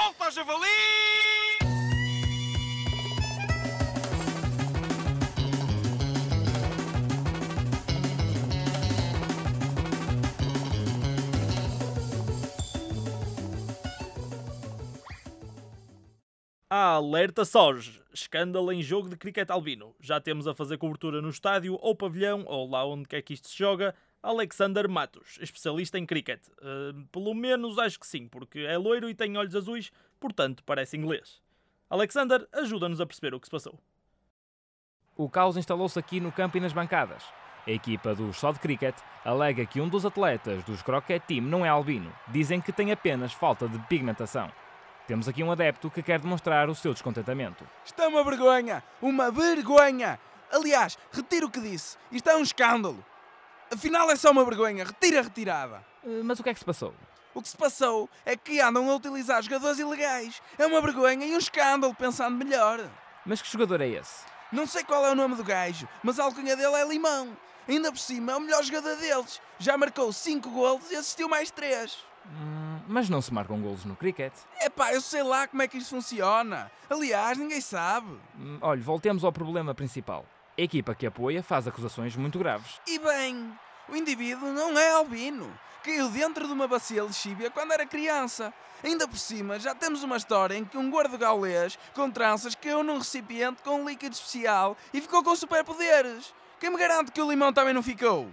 Solta, javali! Alerta SOS! Escândalo em jogo de cricket albino. Já temos a fazer cobertura no estádio ou pavilhão, ou lá onde quer que isto se joga, Alexander Matos, especialista em cricket. Uh, pelo menos acho que sim, porque é loiro e tem olhos azuis, portanto parece inglês. Alexander, ajuda-nos a perceber o que se passou. O caos instalou-se aqui no campo e nas bancadas. A equipa do Só de Cricket alega que um dos atletas dos Croquet Team não é albino. Dizem que tem apenas falta de pigmentação. Temos aqui um adepto que quer demonstrar o seu descontentamento. Isto é uma vergonha! Uma vergonha! Aliás, retiro o que disse. Isto é um escândalo. Afinal é só uma vergonha. Retira a retirada. Uh, Mas o que é que se passou? O que se passou é que andam a utilizar jogadores ilegais. É uma vergonha e um escândalo, pensando melhor. Mas que jogador é esse? Não sei qual é o nome do gajo, mas a alcunha dele é Limão. Ainda por cima é o melhor jogador deles. Já marcou 5 golos e assistiu mais 3. Hum, mas não se marcam golos no cricket. Epá, eu sei lá como é que isto funciona. Aliás, ninguém sabe. Hum, Olhe, voltemos ao problema principal. A equipa que apoia faz acusações muito graves. E bem, o indivíduo não é albino. Caiu dentro de uma bacia lexívia quando era criança. Ainda por cima, já temos uma história em que um gordo gaulês com tranças caiu num recipiente com um líquido especial e ficou com superpoderes. Quem me garante que o limão também não ficou?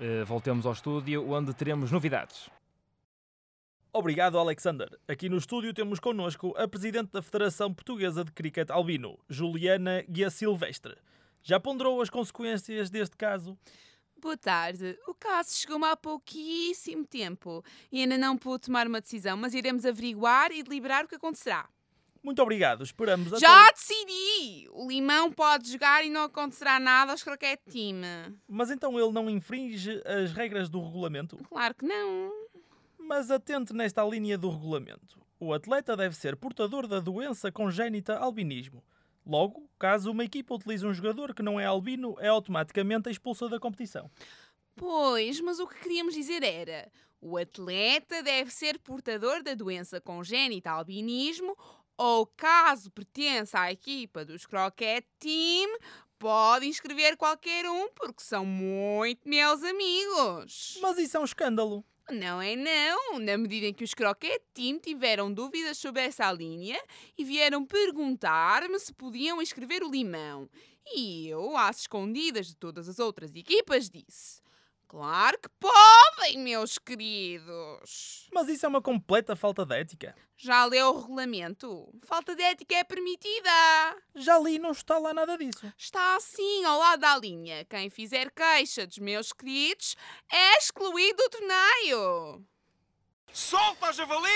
Uh, voltemos ao estúdio onde teremos novidades. Obrigado, Alexander. Aqui no estúdio temos connosco a Presidente da Federação Portuguesa de Cricket Albino, Juliana Guia Silvestre. Já ponderou as consequências deste caso? Boa tarde. O caso chegou-me há pouquíssimo tempo e ainda não pude tomar uma decisão, mas iremos averiguar e deliberar o que acontecerá. Muito obrigado, esperamos a Já decidi! O Limão pode jogar e não acontecerá nada aos croquete team. Mas então ele não infringe as regras do regulamento? Claro que não. Mas atente nesta linha do regulamento. O atleta deve ser portador da doença congénita albinismo. Logo, caso uma equipa utilize um jogador que não é albino, é automaticamente expulsa da competição. Pois, mas o que queríamos dizer era: o atleta deve ser portador da doença congénita albinismo ou, caso pertença à equipa dos Croquet Team, pode inscrever qualquer um porque são muito meus amigos. Mas isso é um escândalo. Não é não, na medida em que os Croquet Team tiveram dúvidas sobre essa linha e vieram perguntar-me se podiam inscrever o limão. E eu, às escondidas de todas as outras equipas, disse: Claro que podem, meus queridos. Mas isso é uma completa falta de ética. Já leu o regulamento? Falta de ética é permitida. Já li, não está lá nada disso. Está assim ao lado da linha. Quem fizer queixa dos meus queridos é excluído do torneio. Solta, javali!